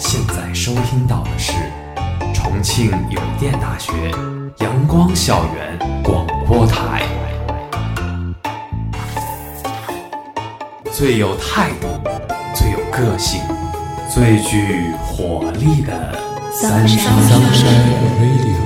现在收听到的是重庆邮电大学阳光校园广播台，最有态度、最有个性、最具活力的三山 Radio。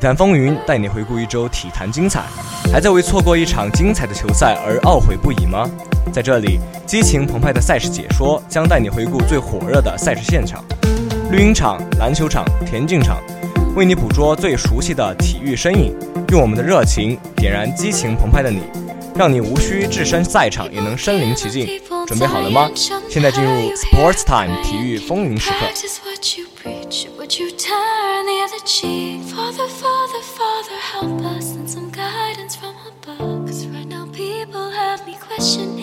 坛风云带你回顾一周体坛精彩，还在为错过一场精彩的球赛而懊悔不已吗？在这里，激情澎湃的赛事解说将带你回顾最火热的赛事现场，绿茵场、篮球场、田径场，为你捕捉最熟悉的体育身影，用我们的热情点燃激情澎湃的你，让你无需置身赛场也能身临其境。准备好了吗？现在进入 Sports Time 体育风云时刻。Father, Father, Father, help us and some guidance from above. Cause right now people have me questioning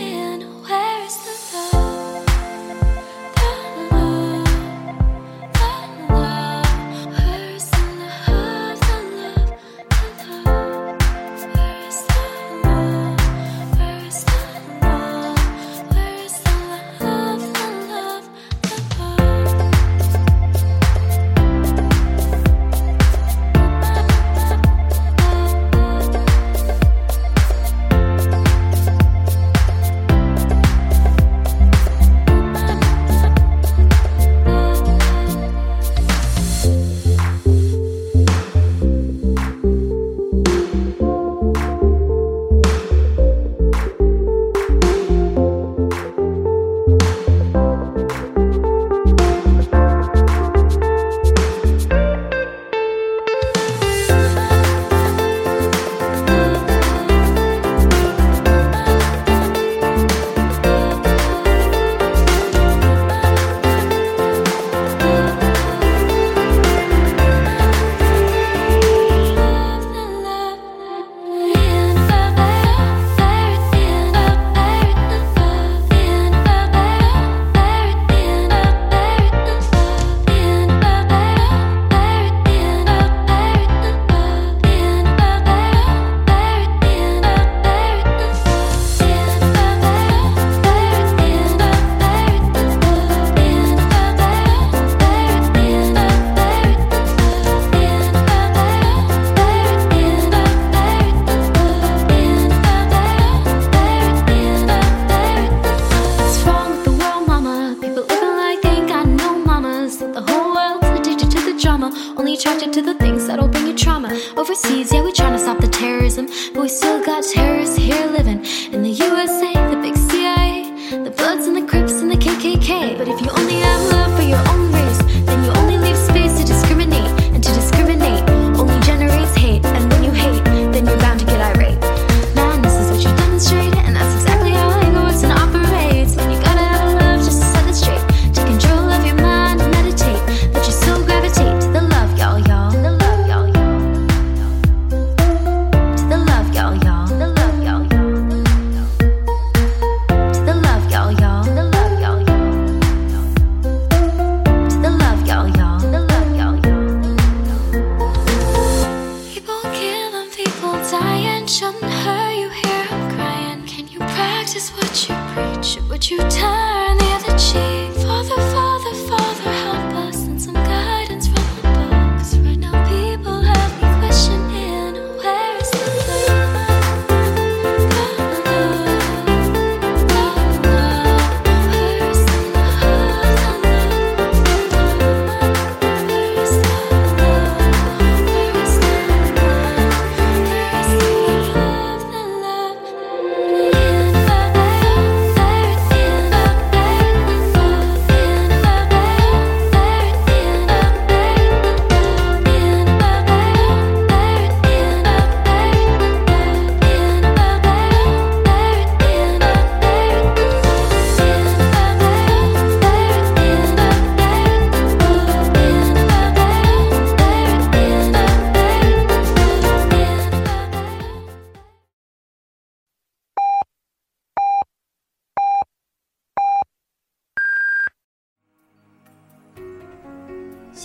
we to stop the terrorism, but we still got terrorists here living in the USA, the big CIA, the Bloods and the Crips and the KKK. But if you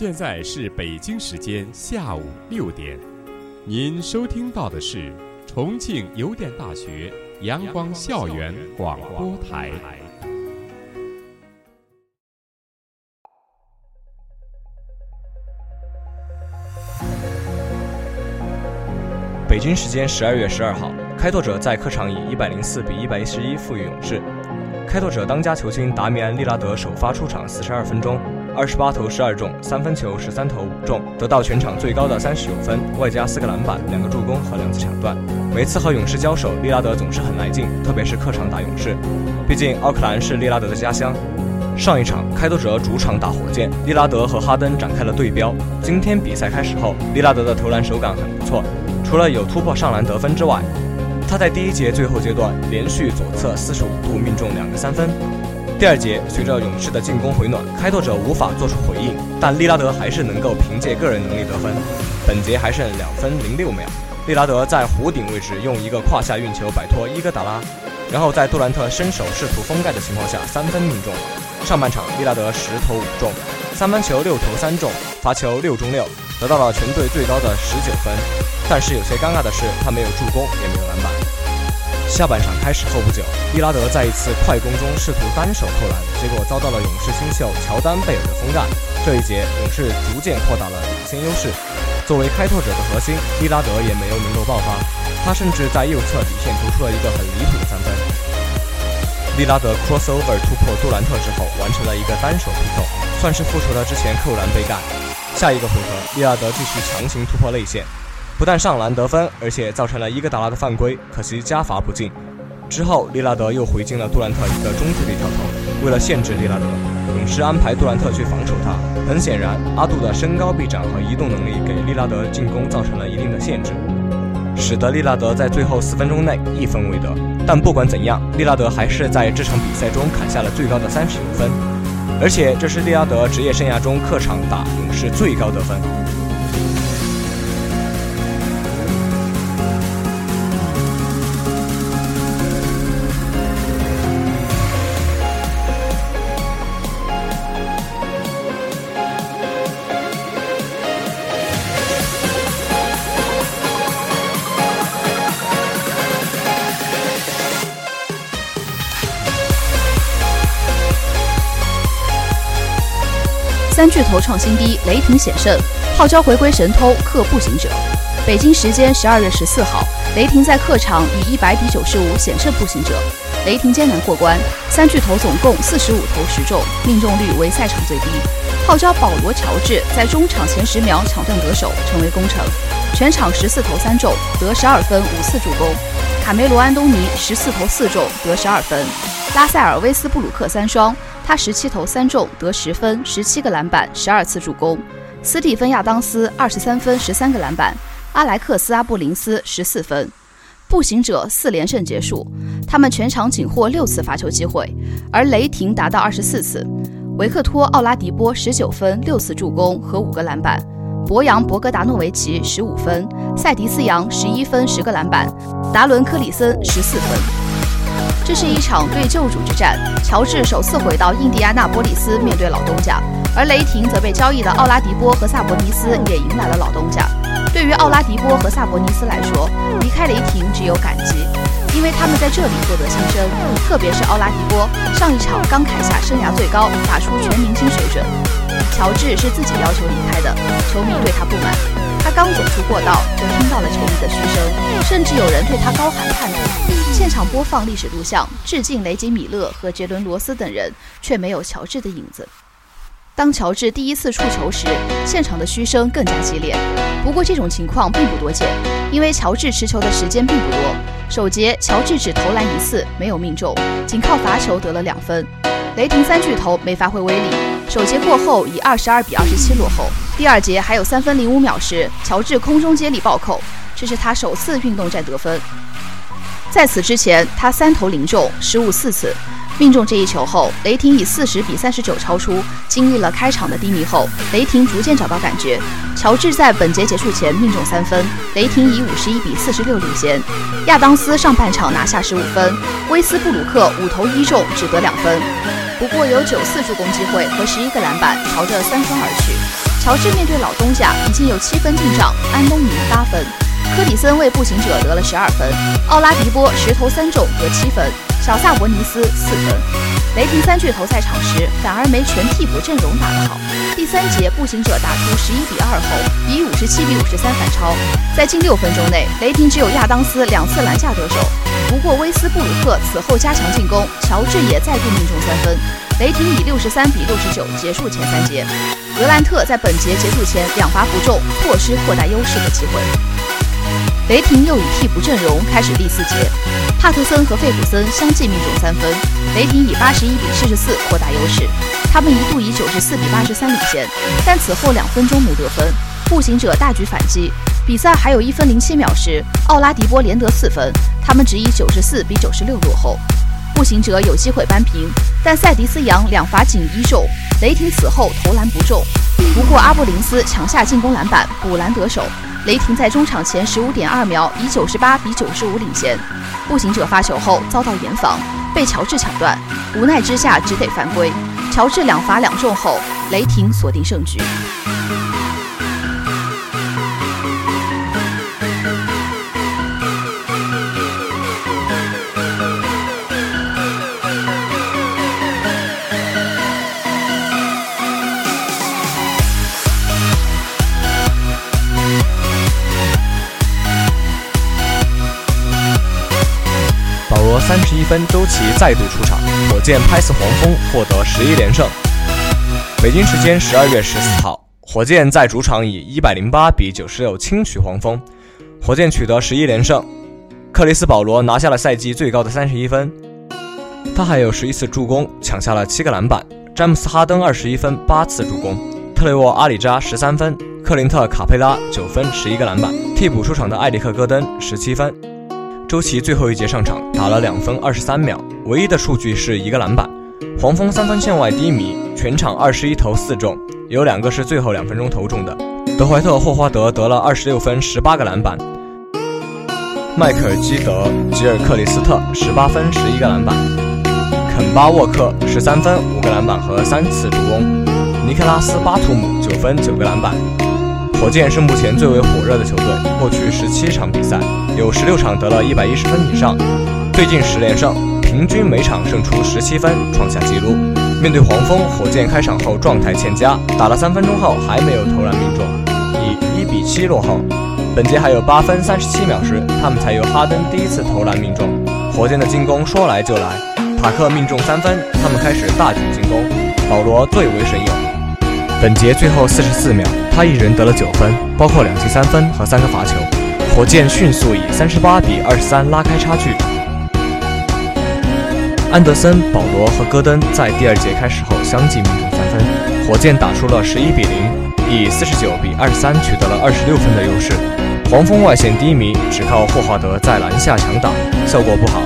现在是北京时间下午六点，您收听到的是重庆邮电大学阳光校园广播台。北京时间十二月十二号，开拓者在客场以一百零四比一百一十一负于勇士。开拓者当家球星达米安·利拉德首发出场四十二分钟，二十八投十二中，三分球十三投五中，得到全场最高的三十九分，外加四个篮板、两个助攻和两次抢断。每次和勇士交手，利拉德总是很来劲，特别是客场打勇士，毕竟奥克兰是利拉德的家乡。上一场开拓者主场打火箭，利拉德和哈登展开了对标。今天比赛开始后，利拉德的投篮手感很不错。除了有突破上篮得分之外，他在第一节最后阶段连续左侧四十五度命中两个三分。第二节随着勇士的进攻回暖，开拓者无法做出回应，但利拉德还是能够凭借个人能力得分。本节还剩两分零六秒，利拉德在弧顶位置用一个胯下运球摆脱伊戈达拉，然后在杜兰特伸手试图封盖的情况下三分命中。上半场利拉德十投五中，三分球六投三中，罚球六中六。得到了全队最高的十九分，但是有些尴尬的是，他没有助攻，也没有篮板。下半场开始后不久，利拉德在一次快攻中试图单手扣篮，结果遭到了勇士新秀乔丹贝尔的封盖。这一节，勇士逐渐扩大了领先优势。作为开拓者的核心，利拉德也没有能够爆发，他甚至在右侧底线投出了一个很离谱的三分。利拉德 crossover 突破杜兰特之后，完成了一个单手劈扣，算是复仇了之前扣篮被盖。下一个回合，利拉德继续强行突破内线，不但上篮得分，而且造成了伊戈达拉的犯规，可惜加罚不进。之后，利拉德又回敬了杜兰特一个中距离跳投。为了限制利拉德，勇士安排杜兰特去防守他。很显然，阿杜的身高臂展和移动能力给利拉德进攻造成了一定的限制，使得利拉德在最后四分钟内一分未得。但不管怎样，利拉德还是在这场比赛中砍下了最高的三十五分。而且这是利拉德职业生涯中客场打勇士最高得分。巨头创新低，雷霆险胜，号召回归神偷克步行者。北京时间十二月十四号，雷霆在客场以一百比九十五险胜步行者，雷霆艰难过关。三巨头总共四十五投十中，命中率为赛场最低。号召保罗乔治在中场前十秒抢断得手，成为功臣。全场十四投三中，得十二分五次助攻。卡梅罗安东尼十四投四中，得十二分。拉塞尔威斯布鲁克三双。他十七投三中，得十分，十七个篮板，十二次助攻。斯蒂芬亚当斯二十三分，十三个篮板。阿莱克斯阿布林斯十四分。步行者四连胜结束，他们全场仅获六次罚球机会，而雷霆达到二十四次。维克托奥拉迪波十九分，六次助攻和五个篮板。博扬博格达诺维奇十五分，塞迪斯杨十一分，十个篮板。达伦科里森十四分。这是一场对旧主之战。乔治首次回到印第安纳波利斯面对老东家，而雷霆则被交易的奥拉迪波和萨博尼斯也迎来了老东家。对于奥拉迪波和萨博尼斯来说，离开雷霆只有感激，因为他们在这里获得新生。特别是奥拉迪波，上一场刚砍下生涯最高，打出全明星水准。乔治是自己要求离开的，球迷对他不满。他刚走出过道，就听到了球迷的嘘声，甚至有人对他高喊叛徒。现场播放历史录像，致敬雷吉米勒和杰伦罗斯等人，却没有乔治的影子。当乔治第一次触球时，现场的嘘声更加激烈。不过这种情况并不多见，因为乔治持球的时间并不多。首节乔治只投篮一次，没有命中，仅靠罚球得了两分。雷霆三巨头没发挥威力，首节过后以二十二比二十七落后。第二节还有三分零五秒时，乔治空中接力暴扣，这是他首次运动战得分。在此之前，他三投零中，失误四次。命中这一球后，雷霆以四十比三十九超出。经历了开场的低迷后，雷霆逐渐找到感觉。乔治在本节结束前命中三分，雷霆以五十一比四十六领先。亚当斯上半场拿下十五分，威斯布鲁克五投一中，只得两分。不过有九次助攻机会和十一个篮板朝着三分而去。乔治面对老东家已经有七分进账，安东尼八分，科里森为步行者得了十二分，奥拉迪波十投三中得七分，小萨博尼斯四分。雷霆三巨头在场时反而没全替补阵容打得好。第三节步行者打出十一比二后，以五十七比五十三反超，在近六分钟内，雷霆只有亚当斯两次篮下得手，不过威斯布鲁克此后加强进攻，乔治也再度命中三分。雷霆以六十三比六十九结束前三节，格兰特在本节结束前两罚不中，错失扩大优势的机会。雷霆又以替补阵容开始第四节，帕特森和费普森相继命中三分，雷霆以八十一比七十四扩大优势。他们一度以九十四比八十三领先，但此后两分钟没得分，步行者大举反击。比赛还有一分零七秒时，奥拉迪波连得四分，他们只以九十四比九十六落后。步行者有机会扳平，但塞迪斯扬两罚仅一中，雷霆此后投篮不中。不过阿布林斯抢下进攻篮板，补篮得手。雷霆在中场前十五点二秒以九十八比九十五领先。步行者发球后遭到严防，被乔治抢断，无奈之下只得犯规。乔治两罚两中后，雷霆锁定胜局。分，周琦再度出场，火箭拍死黄蜂，获得十一连胜。北京时间十二月十四号，火箭在主场以一百零八比九十六轻取黄蜂，火箭取得十一连胜。克里斯保罗拿下了赛季最高的三十一分，他还有十一次助攻，抢下了七个篮板。詹姆斯哈登二十一分，八次助攻。特雷沃阿里扎十三分，克林特卡佩拉九分，十一个篮板。替补出场的艾里克戈登十七分。周琦最后一节上场，打了两分二十三秒，唯一的数据是一个篮板。黄蜂三分线外低迷，全场二十一投四中，有两个是最后两分钟投中的。德怀特霍华德得了二十六分十八个篮板，迈克尔基德吉尔克里斯特十八分十一个篮板，肯巴沃克十三分五个篮板和三次助攻，尼克拉斯巴图姆九分九个篮板。火箭是目前最为火热的球队，过去十七场比赛有十六场得了一百一十分以上，最近十连胜，平均每场胜出十七分，创下纪录。面对黄蜂，火箭开场后状态欠佳，打了三分钟后还没有投篮命中，以一比七落后。本节还有八分三十七秒时，他们才由哈登第一次投篮命中。火箭的进攻说来就来，塔克命中三分，他们开始大举进攻，保罗最为神勇。本节最后四十四秒，他一人得了九分，包括两记三分和三个罚球。火箭迅速以三十八比二十三拉开差距。安德森、保罗和戈登在第二节开始后相继命中三分，火箭打出了十一比零，以四十九比二十三取得了二十六分的优势。黄蜂外线低迷，只靠霍华德在篮下强挡，效果不好。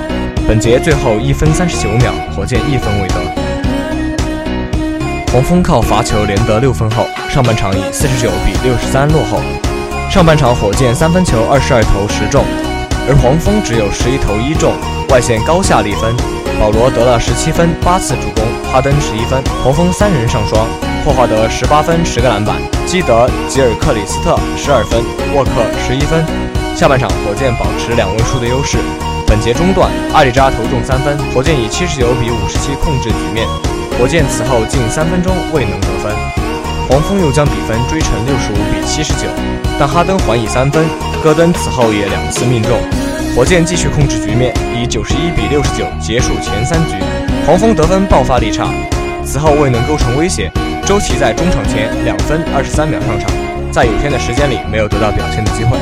本节最后一分三十九秒，火箭一分未得。黄蜂靠罚球连得六分后，上半场以四十九比六十三落后。上半场火箭三分球二十二投十中，而黄蜂只有十一投一中，外线高下立分。保罗得了十七分八次助攻，哈登十一分，黄蜂三人上双。霍华德十八分十个篮板，基德吉尔克里斯特十二分，沃克十一分。下半场火箭保持两位数的优势。本节中段，阿里扎投中三分，火箭以七十九比五十七控制局面。火箭此后近三分钟未能得分，黄蜂又将比分追成六十五比七十九，但哈登还以三分，戈登此后也两次命中，火箭继续控制局面，以九十一比六十九结束前三局。黄蜂得分爆发力差，此后未能构成威胁。周琦在中场前两分二十三秒上场，在有限的时间里没有得到表现的机会。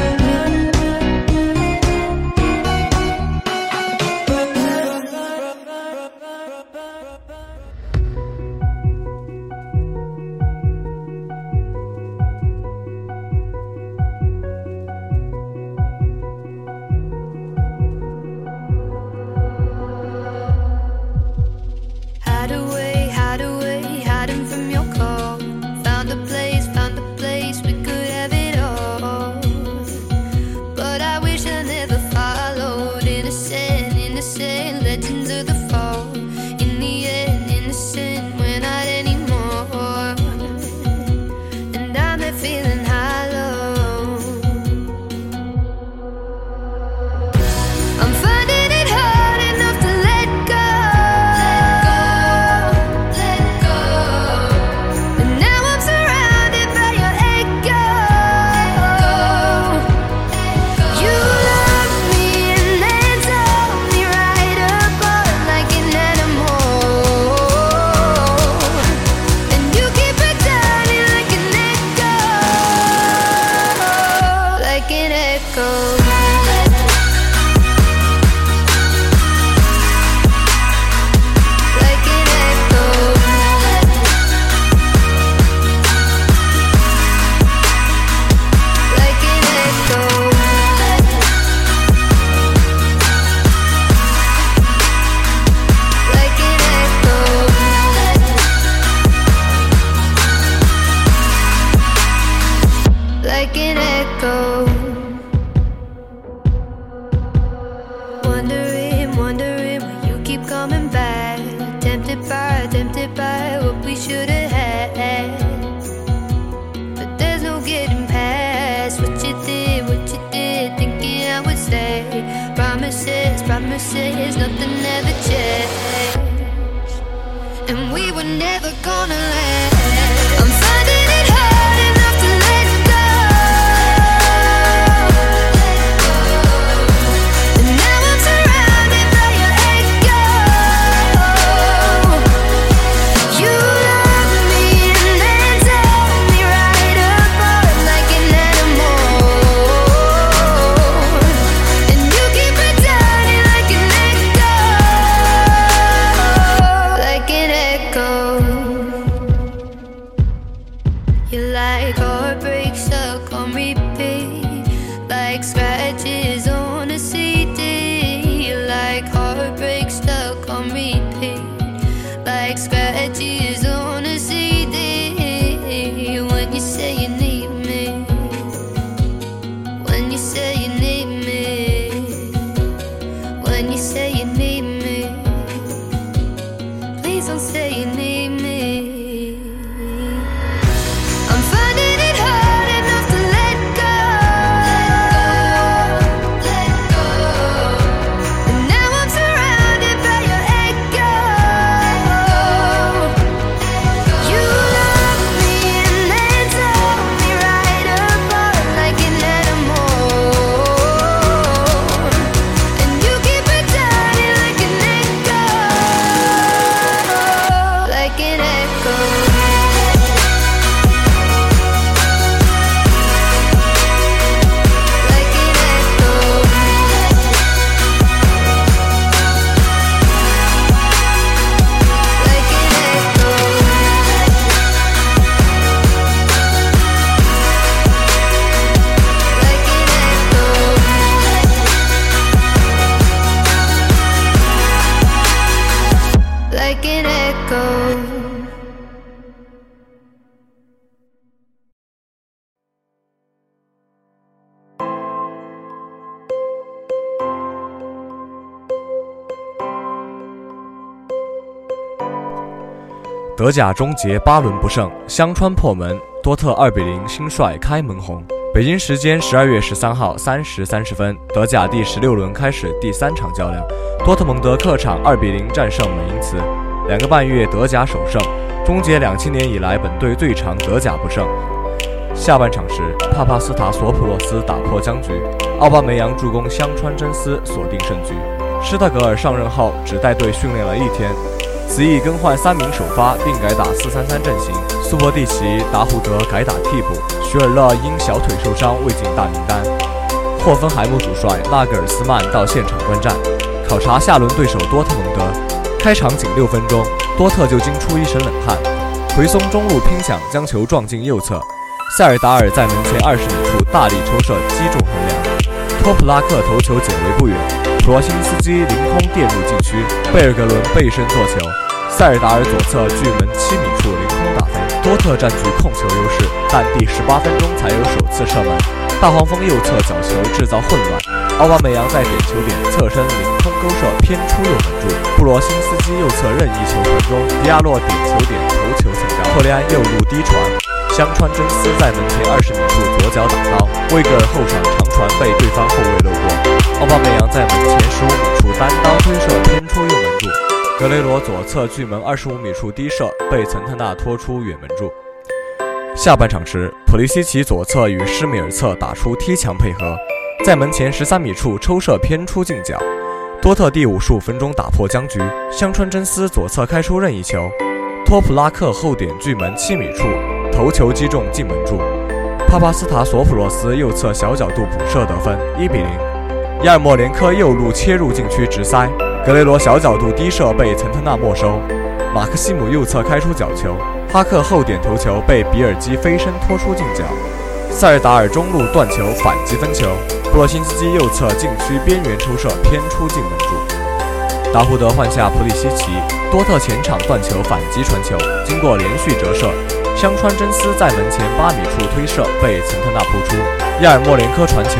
德甲终结八轮不胜，香川破门，多特二比零新帅开门红。北京时间十二月十三号三时三十分，德甲第十六轮开始第三场较量，多特蒙德客场二比零战胜美因茨，两个半月德甲首胜，终结两千年以来本队最长德甲不胜。下半场时，帕帕斯塔索普洛斯打破僵局，奥巴梅扬助攻香川真司锁定胜局。施特格尔上任后只带队训练了一天，此役更换三名首发，并改打四三三阵型。苏博蒂奇、达胡德改打替补，许尔勒因小腿受伤未进大名单。霍芬海姆主帅纳格尔斯曼到现场观战，考察下轮对手多特蒙德。开场仅六分钟，多特就惊出一身冷汗，奎松中路拼抢将球撞进右侧，塞尔达尔在门前二十米处大力抽射击中横梁，托普拉克头球解围不远，罗辛斯基凌空垫入禁区，贝尔格伦背身做球，塞尔达尔左侧距门七米处凌空打飞，多特占据控球优势，但第十八分钟才有首次射门，大黄蜂右侧角球制造混乱，奥巴梅扬在点球点侧身凌空勾射偏出右门柱，布罗辛斯基右侧任意球传中，迪亚洛点球点头球抢高，霍利安右路低传。香川真司在门前二十米处左脚打高，魏格尔后场长传被对方后卫漏过。奥巴梅扬在门前十五米处单刀推射偏出右门柱，格雷罗左侧距门二十五米处低射被岑特纳拖出远门柱。下半场时，普利西奇左侧与施米尔策打出踢墙配合，在门前十三米处抽射偏出近角。多特第五十五分钟打破僵局，香川真司左侧开出任意球，托普拉克后点距门七米处。头球击中进门柱，帕帕斯塔索普洛斯右侧小角度补射得分，一比零。亚尔莫连科右路切入禁区直塞，格雷罗小角度低射被岑特纳没收，马克西姆右侧开出角球，哈克后点头球被比尔基飞身拖出近角，塞尔达尔中路断球反击分球，布洛辛斯基右侧禁区边缘抽射偏出进门柱，达胡德换下普里西奇，多特前场断球反击传球，经过连续折射。香川真司在门前八米处推射被岑特纳扑出，亚尔莫连科传球，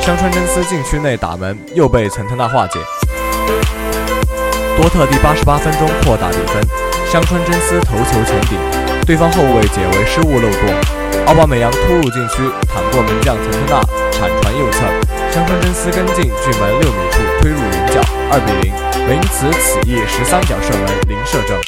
香川真司禁区内打门又被岑特纳化解。多特第八十八分钟扩大比分，香川真司头球前顶，对方后卫解围失误漏过，奥巴梅扬突入禁区，弹过门将岑特纳，铲传右侧，香川真司跟进距门六米处推入远角，二比零。维此此役十三脚射门零射正。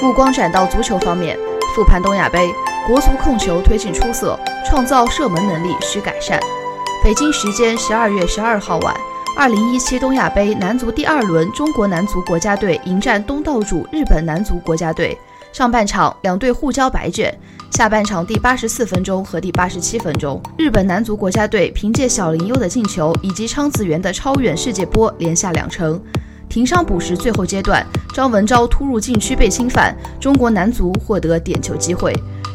目光转到足球方面，复盘东亚杯，国足控球推进出色，创造射门能力需改善。北京时间十二月十二号晚，二零一七东亚杯男足第二轮，中国男足国家队迎战东道主日本男足国家队。上半场两队互交白卷，下半场第八十四分钟和第八十七分钟，日本男足国家队凭借小林优的进球以及昌子源的超远世界波连下两城。停伤补时，最后阶段，张文钊突入禁区被侵犯，中国男足获得点球机会，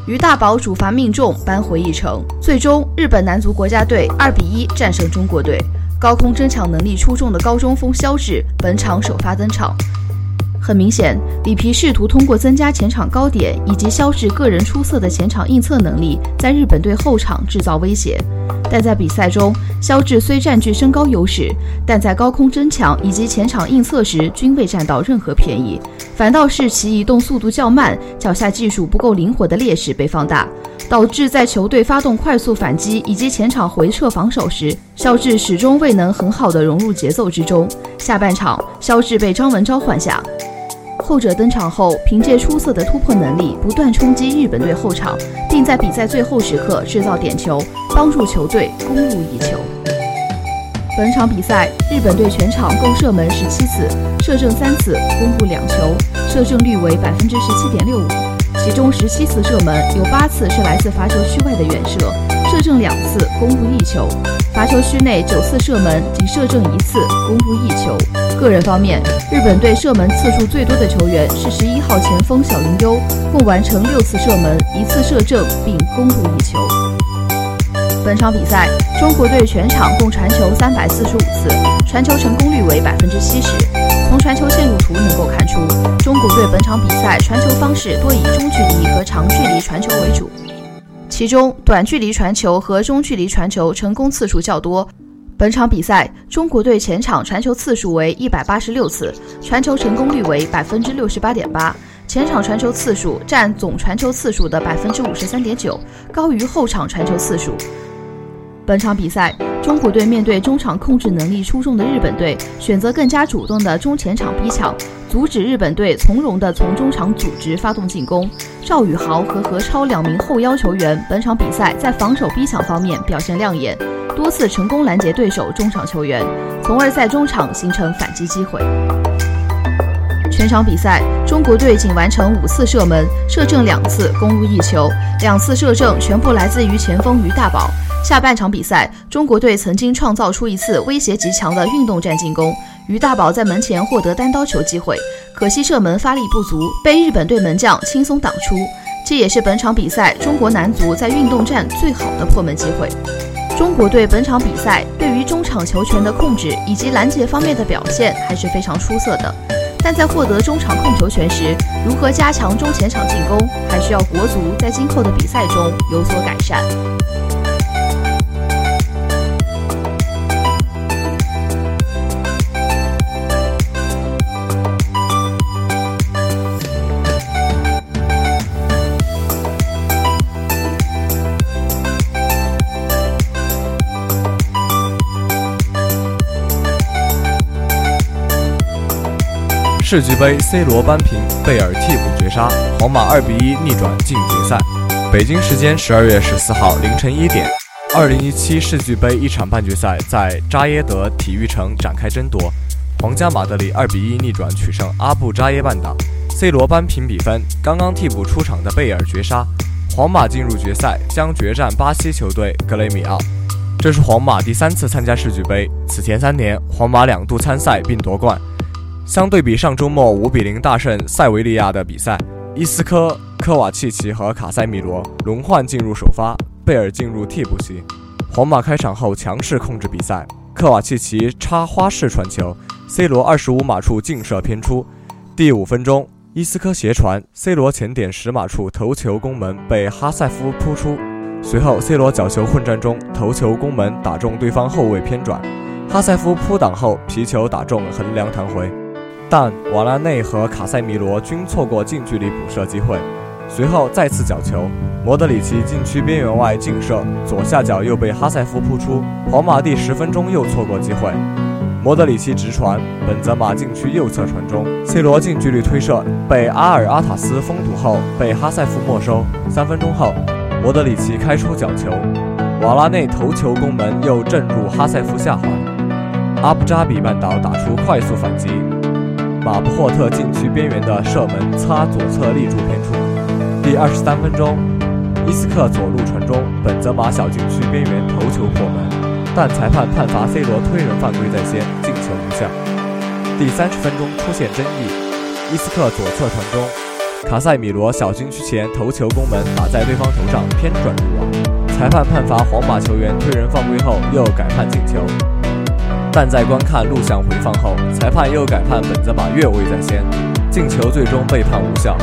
于大宝主罚命中，扳回一城。最终，日本男足国家队二比一战胜中国队。高空争抢能力出众的高中锋肖智本场首发登场。很明显，里皮试图通过增加前场高点以及肖智个人出色的前场应策能力，在日本队后场制造威胁。但在比赛中，肖智虽占据身高优势，但在高空争抢以及前场应策时均未占到任何便宜，反倒是其移动速度较慢、脚下技术不够灵活的劣势被放大，导致在球队发动快速反击以及前场回撤防守时，肖智始终未能很好的融入节奏之中。下半场，肖智被张文昭换下。后者登场后，凭借出色的突破能力，不断冲击日本队后场，并在比赛最后时刻制造点球，帮助球队攻入一球。本场比赛，日本队全场共射门十七次，射正三次，攻入两球，射正率为百分之十七点六五。其中十七次射门有八次是来自罚球区外的远射，射正两次，攻入一球。罚球区内九次射门，仅射正一次，攻入一球。个人方面，日本队射门次数最多的球员是十一号前锋小林优，共完成六次射门，一次射正，并攻入一球。本场比赛，中国队全场共传球三百四十五次，传球成功率为百分之七十。从传球线路图能够看出，中国队本场比赛传球方式多以中距离和长距离传球为主，其中短距离传球和中距离传球成功次数较多。本场比赛，中国队前场传球次数为一百八十六次，传球成功率为百分之六十八点八，前场传球次数占总传球次数的百分之五十三点九，高于后场传球次数。本场比赛，中国队面对中场控制能力出众的日本队，选择更加主动的中前场逼抢，阻止日本队从容的从中场组织发动进攻。赵宇豪和何超两名后腰球员，本场比赛在防守逼抢方面表现亮眼。多次成功拦截对手中场球员，从而在中场形成反击机会。全场比赛，中国队仅完成五次射门，射正两次，攻入一球，两次射正全部来自于前锋于大宝。下半场比赛，中国队曾经创造出一次威胁极强的运动战进攻，于大宝在门前获得单刀球机会，可惜射门发力不足，被日本队门将轻松挡出。这也是本场比赛中国男足在运动战最好的破门机会。中国队本场比赛对于中场球权的控制以及拦截方面的表现还是非常出色的，但在获得中场控球权时，如何加强中前场进攻，还需要国足在今后的比赛中有所改善。世俱杯，C 罗扳平贝尔替补绝杀，皇马二比一逆转进决赛。北京时间十二月十四号凌晨一点，二零一七世俱杯一场半决赛在扎耶德体育城展开争夺，皇家马德里二比一逆转取胜阿布扎耶半岛，C 罗扳平比分，刚刚替补出场的贝尔绝杀，皇马进入决赛将决战巴西球队格雷米奥。这是皇马第三次参加世俱杯，此前三年皇马两度参赛并夺冠。相对比上周末五比零大胜塞维利亚的比赛，伊斯科、科瓦契奇和卡塞米罗轮换进入首发，贝尔进入替补席。皇马开场后强势控制比赛，科瓦契奇插花式传球，C 罗二十五码处劲射偏出。第五分钟，伊斯科斜传，C 罗前点十码处头球攻门，被哈塞夫扑出。随后，C 罗角球混战中头球攻门打中对方后卫偏转，哈塞夫扑挡后皮球打中横梁弹回，但瓦拉内和卡塞米罗均错过近距离补射机会。随后再次角球，莫德里奇禁区边缘外劲射，左下角又被哈塞夫扑出。皇马第十分钟又错过机会，莫德里奇直传，本泽马禁区右侧传中，C 罗近距离推射被阿尔阿塔斯封堵后被哈塞夫没收。三分钟后，莫德里奇开出角球，瓦拉内头球攻门又正入哈塞夫下环，阿布扎比半岛打出快速反击，马布霍特禁区边缘的射门擦左侧立柱偏出。第二十三分钟，伊斯克左路传中，本泽马小禁区边缘头球破门，但裁判判罚 C 罗推人犯规在先，进球无效。第三十分钟出现争议，伊斯克左侧传中，卡塞米罗小禁区前头球攻门打在对方头上偏转入网，裁判判罚皇马球员推人犯规后又改判进球，但在观看录像回放后，裁判又改判本泽马越位在先，进球最终被判无效。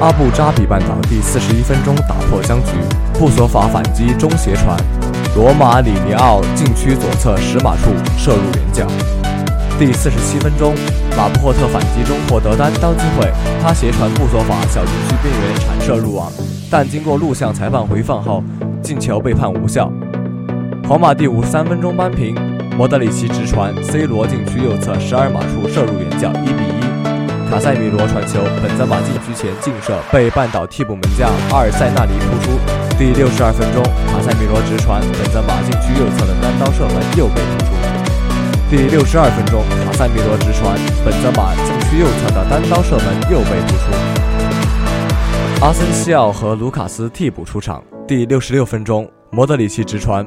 阿布扎比半岛第四十一分钟打破僵局，布索法反击中斜传，罗马里尼奥禁区左侧十码处射入远角。第四十七分钟，马布霍特反击中获得单刀机会，他斜传布索法小禁区边缘铲射入网，但经过录像裁判回放后，进球被判无效。皇马第五十三分钟扳平，莫德里奇直传，C 罗禁区右侧十二码处射入远角，一比一。卡塞米罗传球，本泽马禁区前劲射，被绊倒替补门将阿尔塞纳尼扑出。第六十二分钟，卡塞米罗直传，本泽马禁区右侧的单刀射门又被扑出。第六十二分钟，卡塞米罗直传，本泽马禁区右侧的单刀射门又被扑出。阿森西奥和卢卡斯替补出场。第六十六分钟，莫德里奇直传，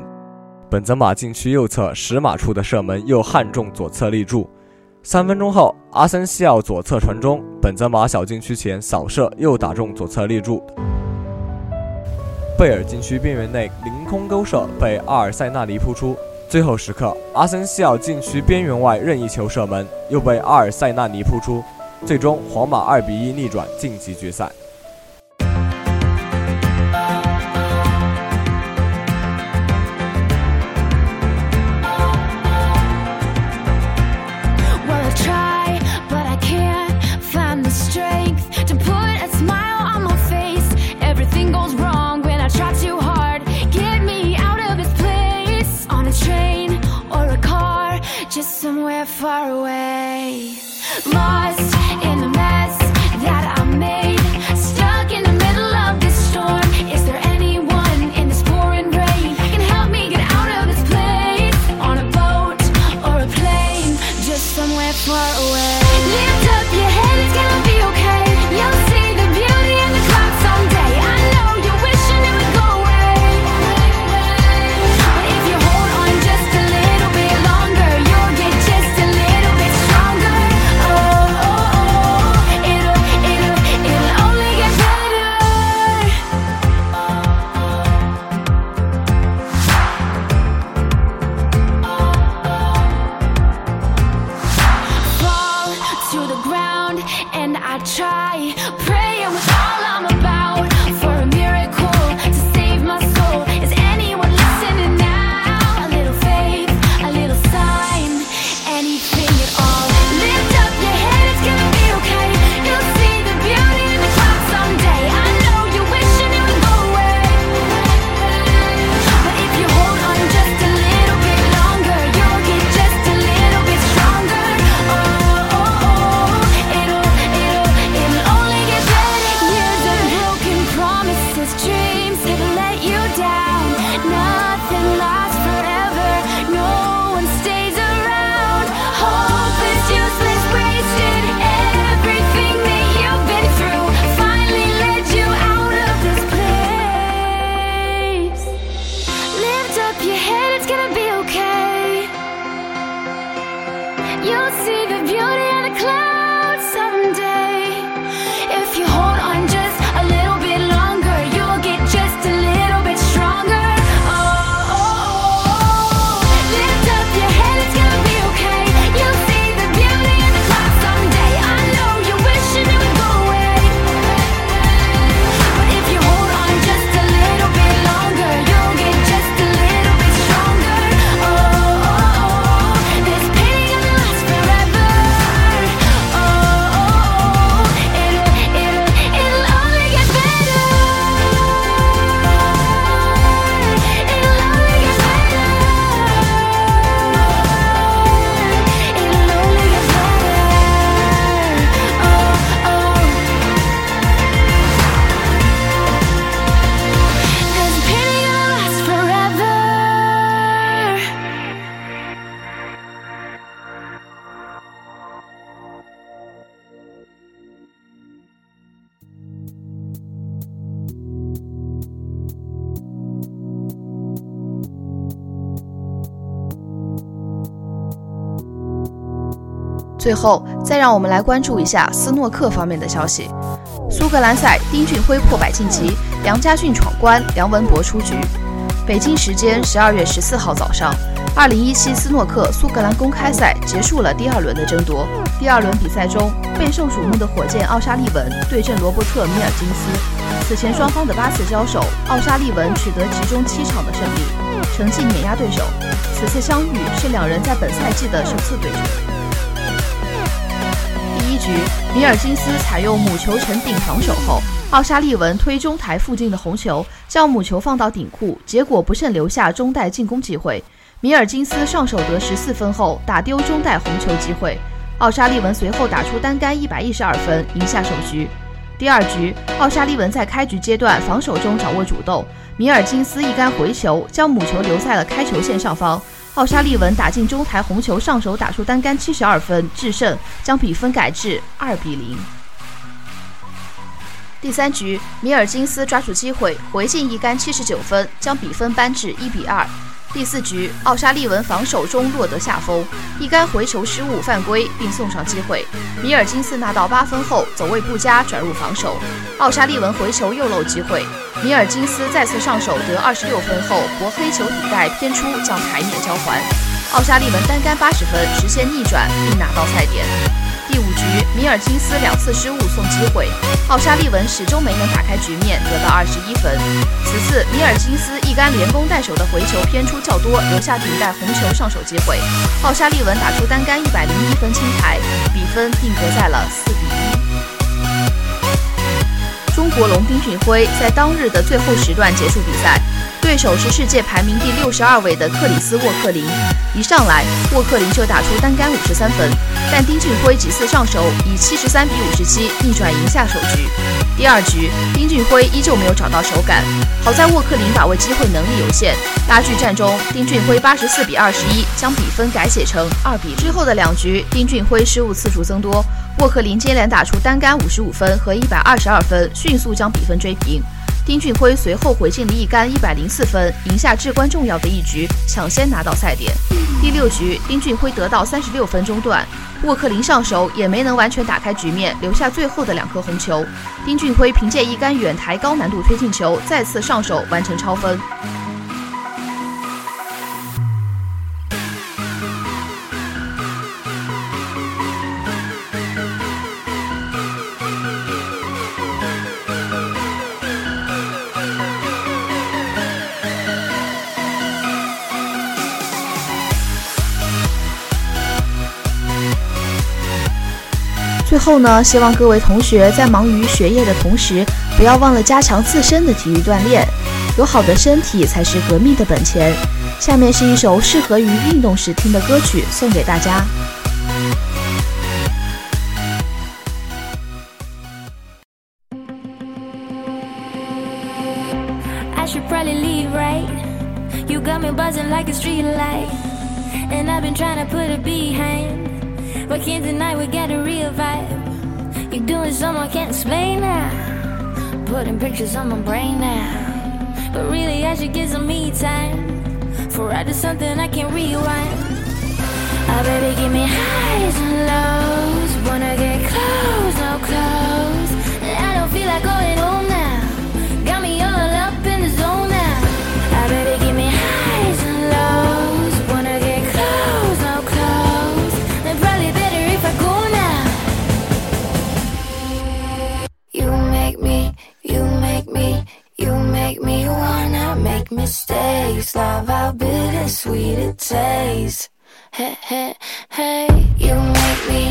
本泽马禁区右侧十码处的射门又焊中左侧立柱。三分钟后，阿森西奥左侧传中，本泽马小禁区前扫射又打中左侧立柱。贝尔禁区边缘内凌空勾射被阿尔塞纳尼扑出。最后时刻，阿森西奥禁区边缘外任意球射门又被阿尔塞纳尼扑出。最终，皇马二比一逆转晋级决赛。最后，再让我们来关注一下斯诺克方面的消息。苏格兰赛，丁俊晖破百晋级，梁家俊闯关，梁文博出局。北京时间十二月十四号早上，二零一七斯诺克苏格兰公开赛结束了第二轮的争夺。第二轮比赛中，备受瞩目的火箭奥沙利文对阵罗伯特米尔金斯。此前双方的八次交手，奥沙利文取得其中七场的胜利，成绩碾压对手。此次相遇是两人在本赛季的首次对决。局，米尔金斯采用母球沉顶防守后，奥沙利文推中台附近的红球，将母球放到顶库，结果不慎留下中袋进攻机会。米尔金斯上手得十四分后，打丢中袋红球机会。奥沙利文随后打出单杆一百一十二分，赢下首局。第二局，奥沙利文在开局阶段防守中掌握主动，米尔金斯一杆回球将母球留在了开球线上方。奥沙利文打进中台红球，上手打出单杆七十二分，制胜，将比分改至二比零。第三局，米尔金斯抓住机会回敬一杆七十九分，将比分扳至一比二。第四局，奥沙利文防守中落得下风，一杆回球失误犯规，并送上机会。米尔金斯拿到八分后走位不佳，转入防守。奥沙利文回球又漏机会。米尔金斯再次上手得二十六分后，博黑球底袋偏出，将台面交还。奥沙利文单杆八十分，实现逆转并拿到赛点。第五局，米尔金斯两次失误送机会，奥沙利文始终没能打开局面，得到二十一分。此次米尔金斯一杆连攻带守的回球偏出较多，留下顶带红球上手机会。奥沙利文打出单杆一百零一分清台，比分定格在了四比一。中国龙丁俊晖在当日的最后时段结束比赛，对手是世界排名第六十二位的克里斯沃克林。一上来，沃克林就打出单杆五十三分，但丁俊晖几次上手以七十三比五十七逆转赢下首局。第二局，丁俊晖依旧没有找到手感，好在沃克林把握机会能力有限，拉锯战中，丁俊晖八十四比二十一将比分改写成二比。之后的两局，丁俊晖失误次数增多。沃克林接连打出单杆五十五分和一百二十二分，迅速将比分追平。丁俊晖随后回进了一杆一百零四分，赢下至关重要的一局，抢先拿到赛点。第六局，丁俊晖得到三十六分中断，沃克林上手也没能完全打开局面，留下最后的两颗红球。丁俊晖凭借一杆远台高难度推进球，再次上手完成超分。最后呢，希望各位同学在忙于学业的同时，不要忘了加强自身的体育锻炼。有好的身体才是革命的本钱。下面是一首适合于运动时听的歌曲，送给大家。I should probably leave, right? You got me buzzing like a street light. And I've been trying to put it behind. But can't deny we got a real vibe. You're doing something I can't explain now. Putting pictures on my brain now. But really, I should get some me time. For I do something I can rewind. Oh, baby, give me highs and lows. Wanna get close, no close. And I don't feel like going mistakes. Love how bittersweet it tastes. Hey, hey, hey, you make me,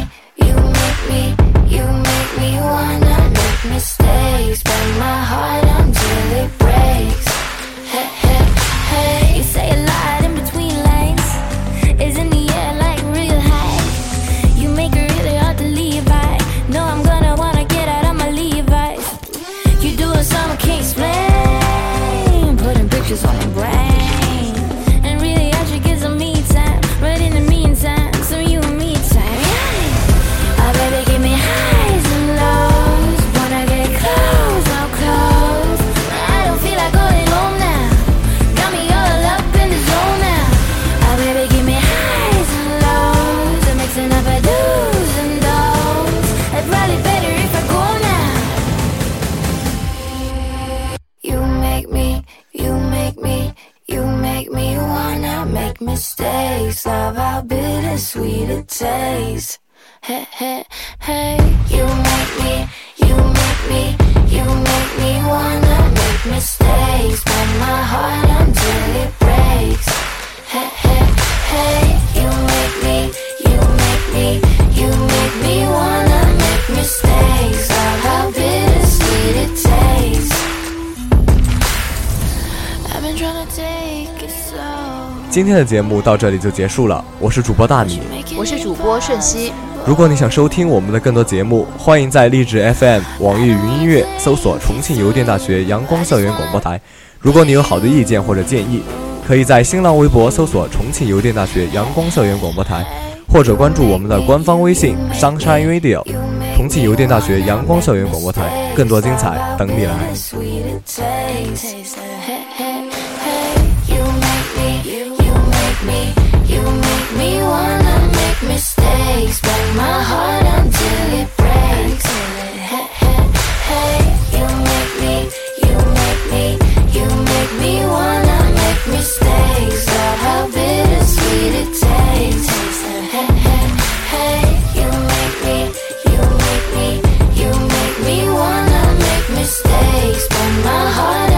今天的节目到这里就结束了，我是主播大米。我是主播瞬熙。如果你想收听我们的更多节目，欢迎在荔枝 FM、网易云音乐搜索重庆邮电大学阳光校园广播台。如果你有好的意见或者建议，可以在新浪微博搜索重庆邮电大学阳光校园广播台，或者关注我们的官方微信 Sunshine Radio，重庆邮电大学阳光校园广播台，更多精彩等你来。me, you make me wanna make mistakes. Break my heart until it breaks. Hey, hey, hey, you make me, you make me, you make me wanna make mistakes. Lord, how bittersweet it tastes. Hey, hey, hey, you make me, you make me, you make me wanna make mistakes. Break my heart.